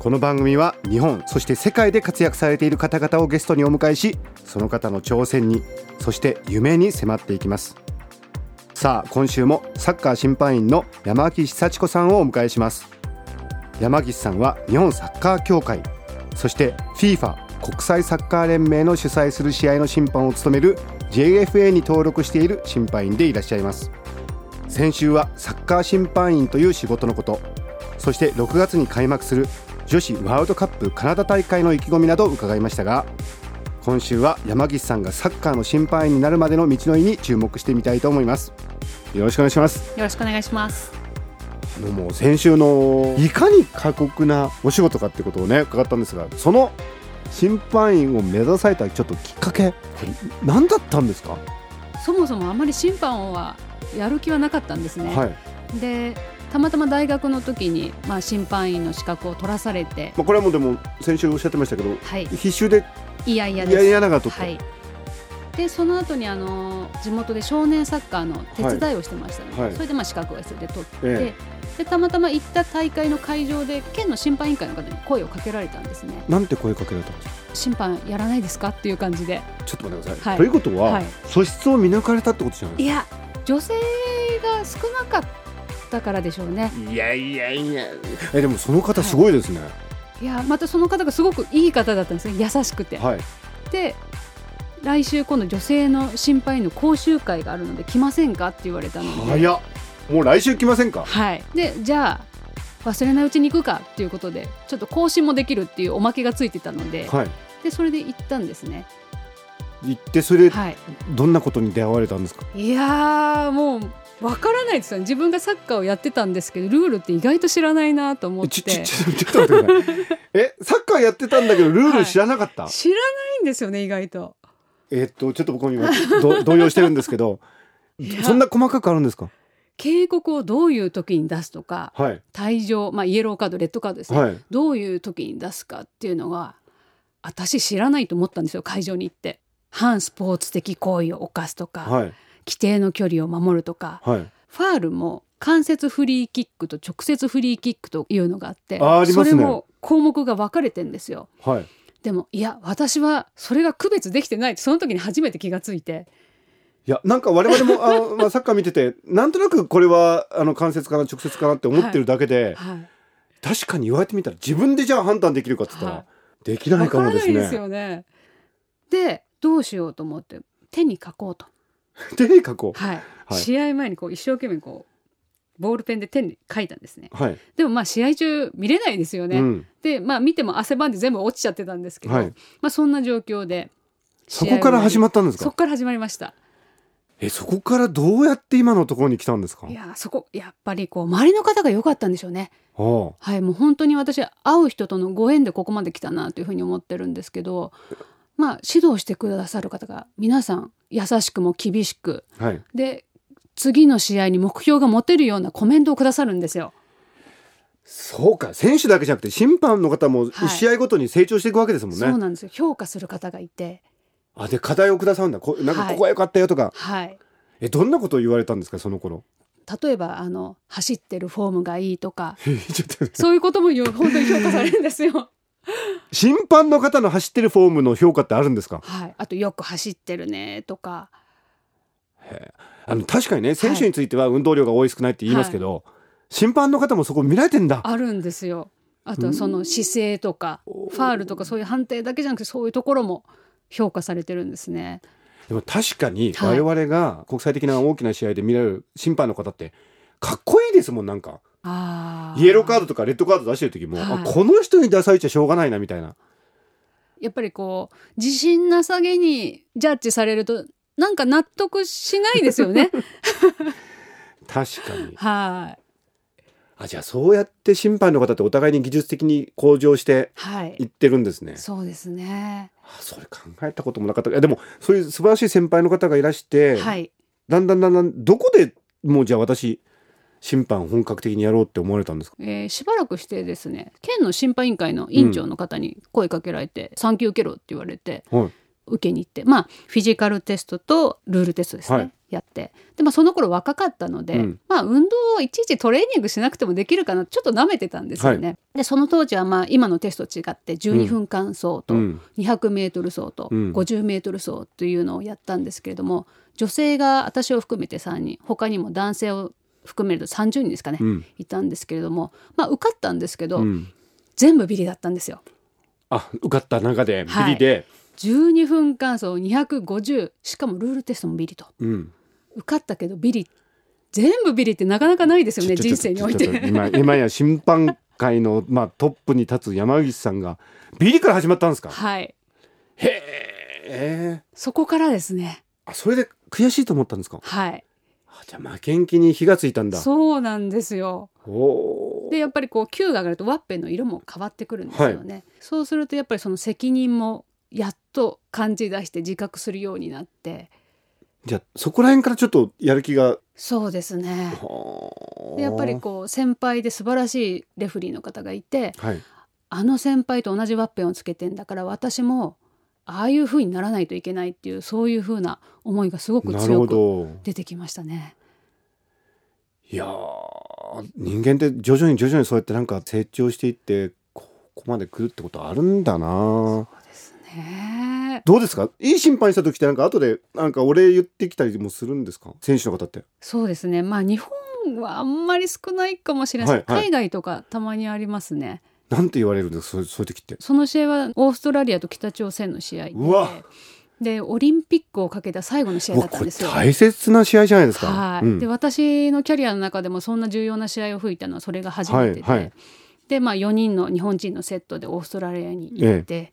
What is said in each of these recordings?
この番組は日本そして世界で活躍されている方々をゲストにお迎えしその方の挑戦にそして夢に迫っていきます。さあ今週もサッカー審判員の山岸幸子さんをお迎えします。山岸さんは日本サッカー協会そして FIFA 国際サッカー連盟の主催する試合の審判を務める JFA に登録している審判員でいらっしゃいます。先週はサッカー審判員という仕事のことそして6月に開幕する女子ワールドカップカナダ大会の意気込みなど伺いましたが今週は山岸さんがサッカーの審判員になるまでの道のりに注目してみたいと思います。よろしくお願いします。よろしくお願いします。もう先週のいかに過酷なお仕事かってことをね伺ったんですがその審判員を目指されたちょっときっかけ何だったんですか？そもそもあまり審判はやる気はなかったんですね、はい、でたまたま大学の時に、まあ、審判員の資格を取らされて、まあ、これはもうでも先週おっしゃってましたけど、はい、必修でいやいやいやいやなが取った、はい、でその後にあの地元で少年サッカーの手伝いをしてましたので、はい、それでまあ資格が必要で取って、ええ、でたまたま行った大会の会場で県の審判委員会の方に声をかけられたんですね。なんて声かけられたんですか？審判やらないですか？っていう感じで。ちょっと待ってください、ということは、素質を見抜かれたってことじゃないいや女性が少なかったからでしょうね。いやいやいや。えでもその方すごいですね、い。やまたその方がすごくいい方だったんですね。優しくて、はい、で来週今度女性の心配の講習会があるので来ませんかって言われたので。早もう来週来ませんか？はい。でじゃあ忘れないうちに行くかっていうことでちょっと更新もできるっていうおまけがついてたので,、はい、でそれで行ったんですね。行ってそれ、はい、どんなことに出会われたんですか？いやもうわからないですよね。自分がサッカーをやってたんですけどルールって意外と知らないなと思って。えサッカーやってたんだけどルール知らなかった、はい、知らないんですよね意外と。えー、っとちょっと僕も今動揺してるんですけど そんな細かくあるんですか？警告をどういう時に出すとか、はい、退場、まあ、イエローカードレッドカードですね、はい、どういう時に出すかっていうのが私知らないと思ったんですよ会場に行って。反スポーツ的行為を犯すとか、はい、規定の距離を守るとか、はい、ファールも間接フリーキックと直接フリーキックというのがあってあ、ね、それも項目が分かれてんですよ。はい。でもいや私はそれが区別できてないその時に初めて気がついて。いやなんか我々もあの、まあ、サッカー見ててなんとなくこれはあの間接かな直接かなって思ってるだけで、はいはい、確かに言われてみたら自分でじゃあ判断できるかっつったら、はい、できないかもですね。でどうしようと思って手に書こうと。手に書こう、はい。試合前にこう一生懸命こうボールペンで手に書いたんですね、はい、でもまあ試合中見れないですよね、うん、でまあ見ても汗ばんで全部落ちちゃってたんですけど、はい、まあそんな状況でそこから始まったんですか？そこから始まりました。えそこからどうやって今のところに来たんですか？いやそこやっぱりこう周りの方が良かったんでしょうね。はいもう本当に私会う人とのご縁でここまで来たなというふうに思ってるんですけどまあ指導してくださる方が皆さん優しくも厳しく、はい、で次の試合に目標が持てるようなコメントをくださるんですよ。そうか選手だけじゃなくて審判の方も一試合ごとに成長していくわけですもんね。はい、そうなんですよ評価する方がいて。あで課題をくださるんだこなんかここは良かったよとか。はい。えどんなことを言われたんですかその頃？例えばあの走ってるフォームがいいとか そういうことも本当に評価されるんですよ。審判の方の走ってるフォームの評価ってあるんですか？はい。あとよく走ってるねとか。へあの確かにね選手については運動量が多い少ないって言いますけど、はい、審判の方もそこ見られてんだ。あるんですよ。あとその姿勢とかファールとかそういう判定だけじゃなくてそういうところも評価されてるんですね。でも確かに我々が国際的な大きな試合で見られる審判の方ってかっこいいですもんなんかイエローカードとかレッドカード出してる時も、はい、この人に出されちゃしょうがないなみたいなやっぱりこう自信なさげにジャッジされるとなんか納得しないですよね。確かに。はい。あじゃあそうやって審判の方ってお互いに技術的に向上してはいいってるんですね。そうですねあそれ考えたこともなかったいやでもそういう素晴らしい先輩の方がいらして、はいだんだんだんだんどこでもうじゃあ私審判本格的にやろうって思われたんですか？えーしばらくしてですね県の審判委員会の委員長の方に声かけられて「産休受けろ」って言われてはい。受けに行ってまあフィジカルテストとルールテストですね、はい。やって。で、まあ、その頃若かったので、うん。まあ運動をいちいちトレーニングしなくてもできるかなちょっと舐めてたんですよね。でその当時はまあ今のテストと違って12分間走とうん。200メートル走とうん。50メートル走というのをやったんですけれども女性が私を含めて3人他にも男性を含めると30人ですかね、うん。いたんですけれどもまあ受かったんですけど、うん。全部ビリだったんですよ。あ受かった中でビはい。リで、12分間走250しかもルールテストもビリと。うん。受かったけどビリ全部ビリってなかなかないですよね人生において。今今や審判界の、まあ、トップに立つ山口さんがビリから始まったんですか？はい。へえそこからですね。あそれで悔しいと思ったんですか？はい。あじゃあ負けん気に火がついたんだ。そうなんですよ。でやっぱりこう球が上がるとワッペンの色も変わってくるんですよね、そうするとやっぱりその責任もやっと感じ出して自覚するようになって。じゃあそこら辺からちょっとやる気が。そうですね。はでやっぱりこう先輩で素晴らしいレフリーの方がいてうはい。あの先輩と同じワッペンをつけてんだから私もああいう風にならないといけないっていうそういう風な思いがすごく強く出てきましたね。いやー人間って徐々に徐々にそうやってなんか成長していってここまで来るってことあるんだな。ね。えどうですか？いい審判した時ってなんか後でなんかお礼言ってきたりもするんですか？選手の方って。そうですね。まあ日本はあんまり少ないかもしれないです、はいはい。海外とかたまにありますね。なんて言われるんですかそうそういう時って。その試合はオーストラリアと北朝鮮の試合で。うわ。でオリンピックをかけた最後の試合だったんですよ。大切な試合じゃないですか。はい、うん。で私のキャリアの中でもそんな重要な試合を吹いたのはそれが初めてで、はいはい。で、まあ、4人の日本人のセットでオーストラリアに行って、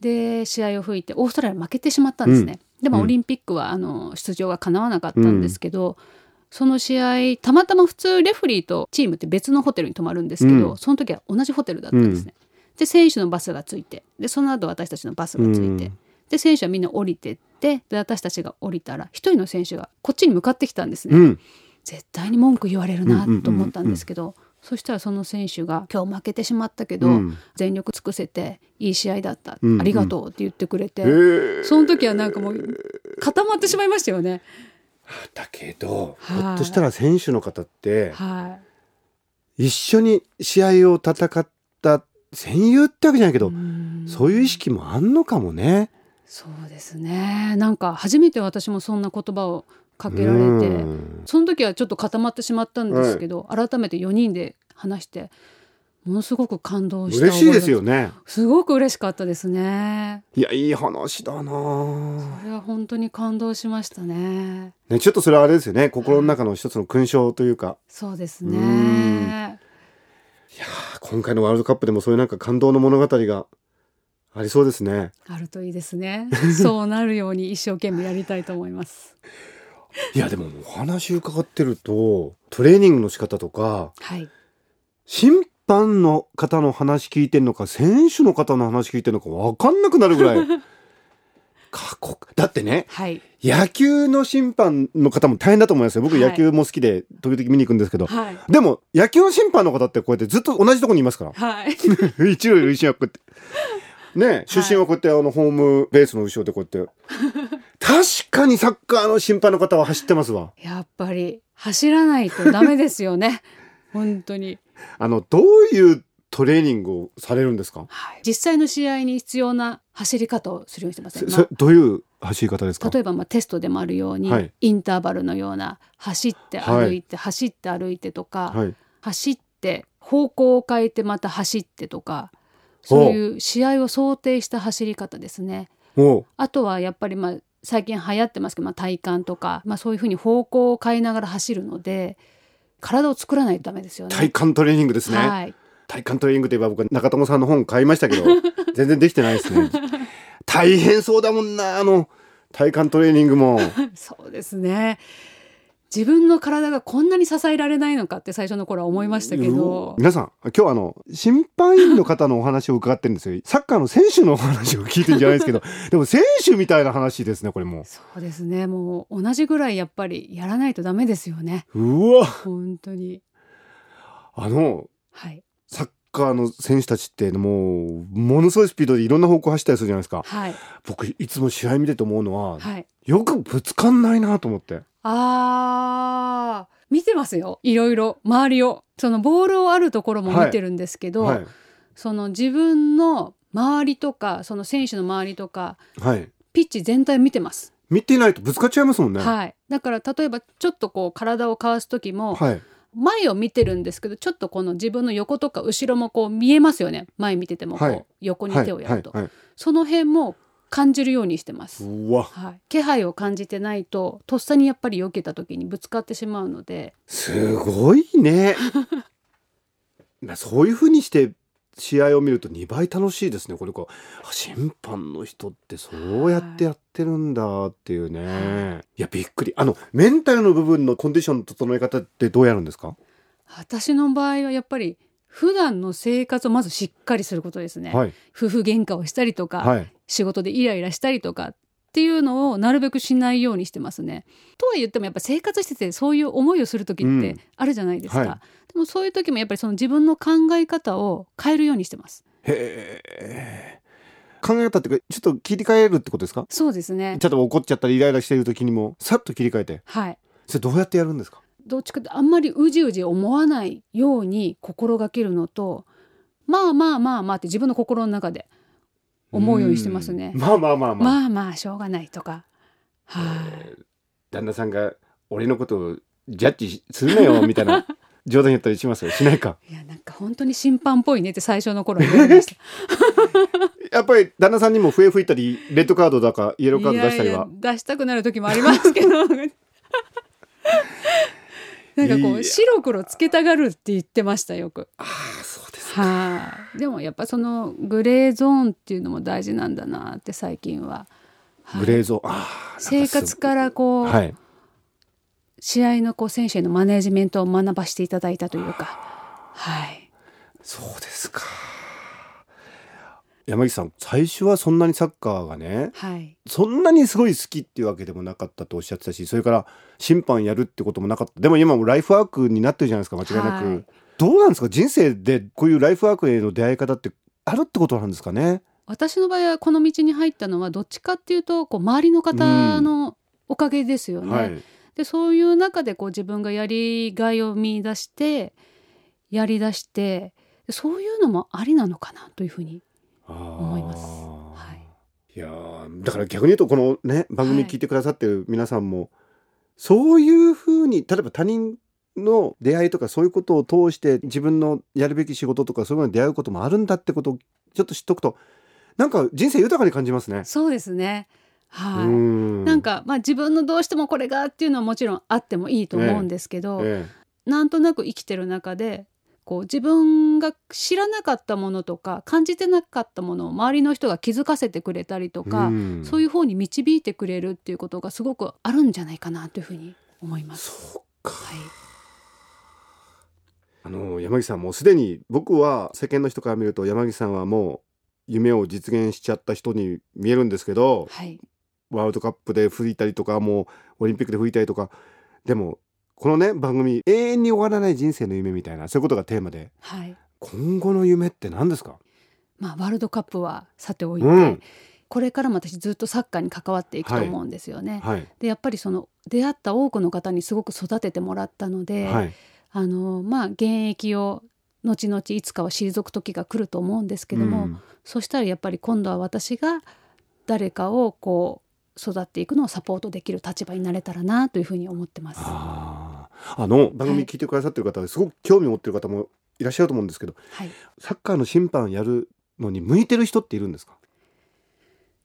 で試合を吹いてオーストラリア負けてしまったんですね。でもうん。オリンピックはあの出場が叶わなかったんですけど、その試合たまたま普通レフリーとチームって別のホテルに泊まるんですけど、うん。その時は同じホテルだったんですね。で選手のバスがついて。でその後私たちのバスがついて、うん。で選手はみんな降りてってで私たちが降りたら一人の選手がこっちに向かってきたんですね。うん。絶対に文句言われるなうんうんうんうんと思ったん。ですけど、そしたらその選手が「今日負けてしまったけど、うん。全力尽くせていい試合だった、うんうん。ありがとう」って言ってくれて、その時はなんかもう固まってしまいましたよね。だけどはい。ひょっとしたら選手の方ってはい。一緒に試合を戦った戦友ってわけじゃないけど、うん。そういう意識もあんのかもね。そうですね。なんか初めて私もそんな言葉をかけられて、うん。その時はちょっと固まってしまったんですけど、改めて4人で話してものすごく感動した嬉しいですよね。ね。すごく嬉しかったですね。いやいい話だな。これは本当に感動しましたね。ねちょっとそれはあれですよね。心の中の一つの勲章というか。そうですうね今回のワールドカップでもそういうなんか感動の物語がありそうですね。あるといいですね。そうなるように一生懸命やりたいと思います。いやでもお話伺ってるとトレーニングの仕方とかはい。審判の方の話聞いてるのか選手の方の話聞いてるのか分かんなくなるぐらい。過酷。だってねはい。野球の審判の方も大変だと思いますよ。僕はい。野球も好きで時々見に行くんですけど、はい。でも野球の審判の方ってこうやってずっと同じところにいますから。はい。一塁塁審はこうやって。ね出身はこうやってあのホームベースの後ろでこうやって。確かにサッカーの審判の方は走ってますわ。やっぱり走らないとダメですよね。本当にあのどういうトレーニングをされるんですか？はい、実際の試合に必要な走り方をするようにしてます。そそどういう走り方ですか？例えばまあテストでもあるように、はい。インターバルのような走って歩いて、走って歩いてとか、はい。走って方向を変えてまた走ってとかそういう試合を想定した走り方ですね。もあとはやっぱりまあ最近流行ってますけど、まあ、体幹とか、まあ、そういうふうに方向を変えながら走るので体を作らないとダメですようね。体幹トレーニングですね、はい、体幹トレーニングといえば僕は中友さんの本買いましたけど 全然できてないですね大変そうだもんなあの体幹トレーニングも そうですね。自分の体がこんなに支えられないのかって最初の頃は思いましたけど。皆さん今日あの審判員の方のお話を伺ってるんですよ。サッカーの選手のお話を聞いてるんじゃないですけど。でも選手みたいな話ですねこれもそうですね。もう同じぐらいやっぱりやらないとダメですよね。うわ。本当に。あの、はい、カーの選手たちってもうものすごいスピードでいろんな方向走ったりするじゃないですか、はい、僕いつも試合見てて思うのは、はい、よくぶつかんないなと思って。あー。見てますよ。いろいろ。周りを。そのボールをあるところも見てるんですけど、はい、その自分の周りとかその選手の周りとか、はい、ピッチ全体見てます。見てないとぶつかっちゃいますもんね。はい。だから例えばちょっとこう体をかわす時も、はい前を見てるんですけどちょっとこの自分の横とか後ろもこう見えますよね。前見ててもこう、はい、横に手をやると、その辺も感じるようにしてます。はい、気配を感じてないととっさにやっぱり避けた時にぶつかってしまうので。すごいね。そういうふうにして試合を見ると2倍楽しいですね。これこう審判の人ってそうやってやってるんだっていうね。はい、いやびっくり。あのメンタルの部分のコンディションの整え方ってどうやるんですか？私の場合はやっぱり普段の生活をまずしっかりすることですね、はい、夫婦喧嘩をしたりとか、はい、仕事でイライラしたりとかっていうのをなるべくしないようにしてますね。とは言ってもやっぱ生活しててそういう思いをする時ってあるじゃないですか。うんはい、でもそういう時もやっぱりその自分の考え方を変えるようにしてます。へえ。考え方っていうかちょっと切り替えるってことですか？そうですねちょっと怒っちゃったりイライラしている時にもさっと切り替えてはいそれどうやってやるんですか？どっちかってあんまりうじうじ思わないように心がけるのとまあまあまあまあって自分の心の中で思うようにしてますね。まあまあまあまあ。まあまあしょうがないとか。はい、えー、旦那さんが俺のことをジャッジするなよみたいな 冗談言ったりしますよしないか。いやなんか本当に審判っぽいねって最初の頃言われました。やっぱり旦那さんにも笛吹いたりレッドカードだかイエローカード出したりは出したくなる時もありますけど。なんかこう白黒つけたがるって言ってましたよく。ああはあ、でもやっぱそのグレーゾーンっていうのも大事なんだなって最近は。グレーゾーン、生活からこう、はい、試合のこう選手へのマネジメントを学ばせていただいたというか、はい。そうですか。山岸さん最初はそんなにサッカーがね、はい、そんなにすごい好きっていうわけでもなかったとおっしゃってたしそれから審判やるってこともなかった。でも今もライフワークになってるじゃないですか間違いなく、はい、どうなんですか？人生でこういうライフワークへの出会い方ってあるってことなんですかね？私の場合はこの道に入ったのはどっちかっていうとこう周りの方のおかげですよね。うん。はい、でそういう中でこう自分がやりがいを見出してやりだしてそういうのもありなのかなというふうに思います。はい、いやだから逆に言うとこのね番組聞いてくださってる皆さんも、はい、そういうふうに例えば他人の出会いとかそういうことを通して自分のやるべき仕事とかそういうのに出会うこともあるんだってことをちょっと知っておくとなんか人生豊かに感じますね。そうですね。はい、なんかまあ自分のどうしてもこれがっていうのはもちろんあってもいいと思うんですけど、ええ、なんとなく生きてる中でこう自分が知らなかったものとか感じてなかったものを周りの人が気づかせてくれたりとか、うん、そういう方に導いてくれるっていうことがすごくあるんじゃないかなというふうに思います。そうか、はい、あの山岸さんもうすでに僕は世間の人から見ると山岸さんはもう夢を実現しちゃった人に見えるんですけど、はい、ワールドカップで吹いたりとかもうオリンピックで吹いたりとか。でもこのね番組永遠に終わらない人生の夢みたいなそういうことがテーマで、はい、今後の夢って何ですか？まあワールドカップはさておいて、うん、これからも私ずっとサッカーに関わっていくと思うんですよね。はい、でやっぱりその出会った多くの方にすごく育ててもらったので、はい、あのまあ現役を後々いつかは退く時が来ると思うんですけども、うん、そしたらやっぱり今度は私が誰かをこう育っていくのをサポートできる立場になれたらなというふうに思ってます。あの番組聞いてくださってる方ですごく興味を持ってる方もいらっしゃると思うんですけど、はい、サッカーの審判やるのに向いてる人っているんですか？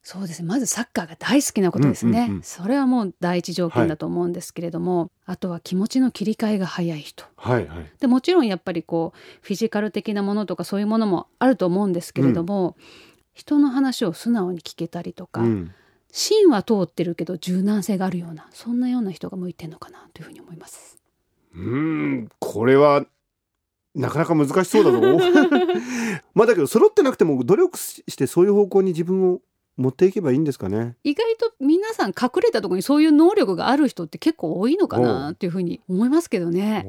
そうです。ねまずサッカーが大好きなことですね、うんうんうん、それはもう第一条件だと思うんですけれども、はい、あとは気持ちの切り替えが早い人、はいはい、でもちろんやっぱりこうフィジカル的なものとかそういうものもあると思うんですけれども、うん、人の話を素直に聞けたりとか、うん。芯は通ってるけど柔軟性があるようなそんなような人が向いてるのかなというふうに思います。うんこれはなかなか難しそうだぞ。まあだけど揃ってなくても努力してそういう方向に自分を持っていけばいいんですかね。意外と皆さん隠れたところにそういう能力がある人って結構多いのかなっていうふうに思いますけどね。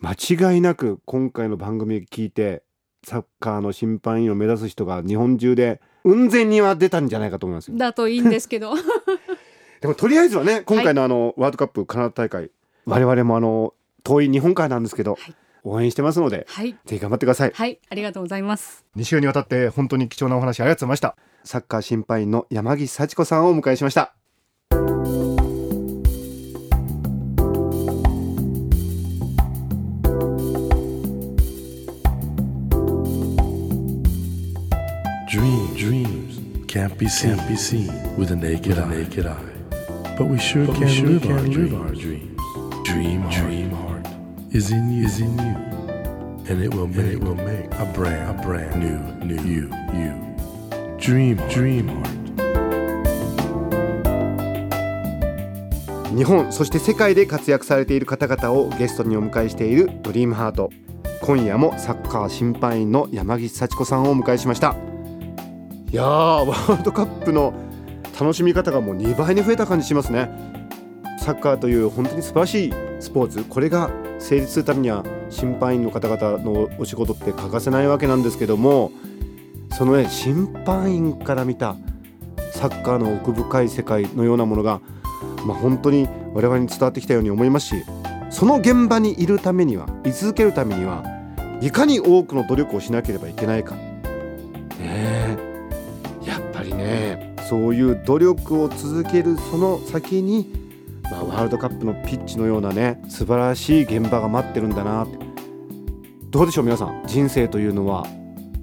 間違いなく今回の番組聞いてサッカーの審判員を目指す人が日本中で雲仙には出たんじゃないかと思いますだといいんですけど。でもとりあえずはね今回のあの、はい、ワールドカップカナダ大会。我々もあの遠い日本海なんですけど、はい応援してますので、はい、ぜひ頑張ってくださいはいありがとうございます2週にわたって本当に貴重なお話ありがとうございましたサッカー審判員の山岸幸子さんをお迎えしました Dreams, dreams can't be seen, can't be seen with a naked, with a naked eye. eye. But we sure but can, we sure live, can our live our dreams. Dream, dream is in you, is in you, and it will make, it will make a brand, a brand new, new you, you. Dream, dream heart. 日本そして世界で活躍されている方々をゲストにお迎えしているドリームハート今夜もサッカー審判員の山岸幸子さんをお迎えしました。いやーワールドカップの楽しみ方がもう2倍に増えた感じしますね。サッカーという本当に素晴らしいスポーツ。これが成立するためには審判員の方々のお仕事って欠かせないわけなんですけどもそのね審判員から見たサッカーの奥深い世界のようなものが、まあ、本当に我々に伝わってきたように思いますしその現場にいるためには居続けるためにはいかに多くの努力をしなければいけないか。ねやっぱりねそういう努力を続けるその先にまあ、ワールドカップのピッチのようなね素晴らしい現場が待ってるんだな。どうでしょう皆さん。人生というのは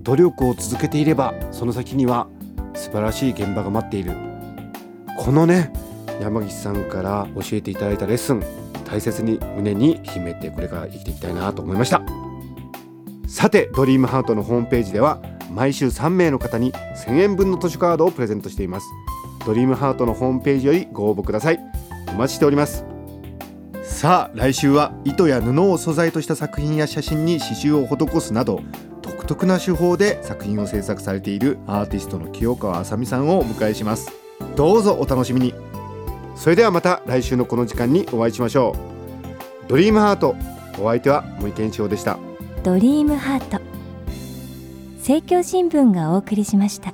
努力を続けていればその先には素晴らしい現場が待っている。このね山岸さんから教えていただいたレッスン大切に胸に秘めてこれから生きていきたいなと思いました。さてドリームハートのホームページでは毎週3名の方に1000円分の図書カードをプレゼントしています。ドリームハートのホームページよりご応募ください。お待ちしております。さあ来週は糸や布を素材とした作品や写真に刺繍を施すなど独特な手法で作品を制作されているアーティストの清川あさみさんをお迎えします。どうぞお楽しみに。それではまた来週のこの時間にお会いしましょう。ドリームハートお相手は森健一郎でした。ドリームハート。政教新聞がお送りしました。